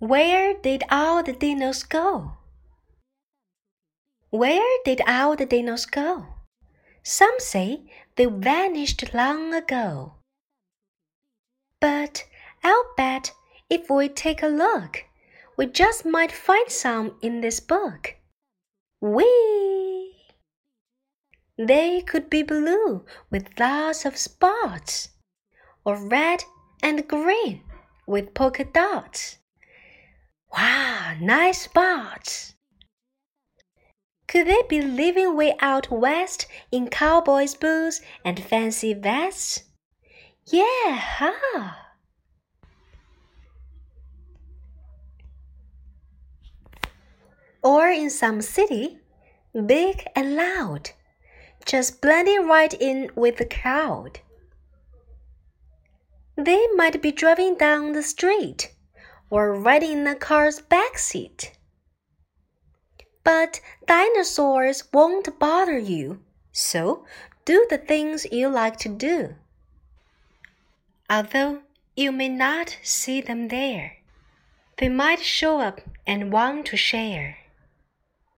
Where did all the dinos go? Where did all the dinos go? Some say they vanished long ago. But I'll bet if we take a look, we just might find some in this book. Whee! They could be blue with lots of spots, or red and green with polka dots. Wow, nice spots! Could they be living way out west in cowboys' boots and fancy vests? Yeah, huh? Or in some city, big and loud, just blending right in with the crowd. They might be driving down the street or riding in a car's back seat. But dinosaurs won't bother you, so do the things you like to do. Although you may not see them there, they might show up and want to share.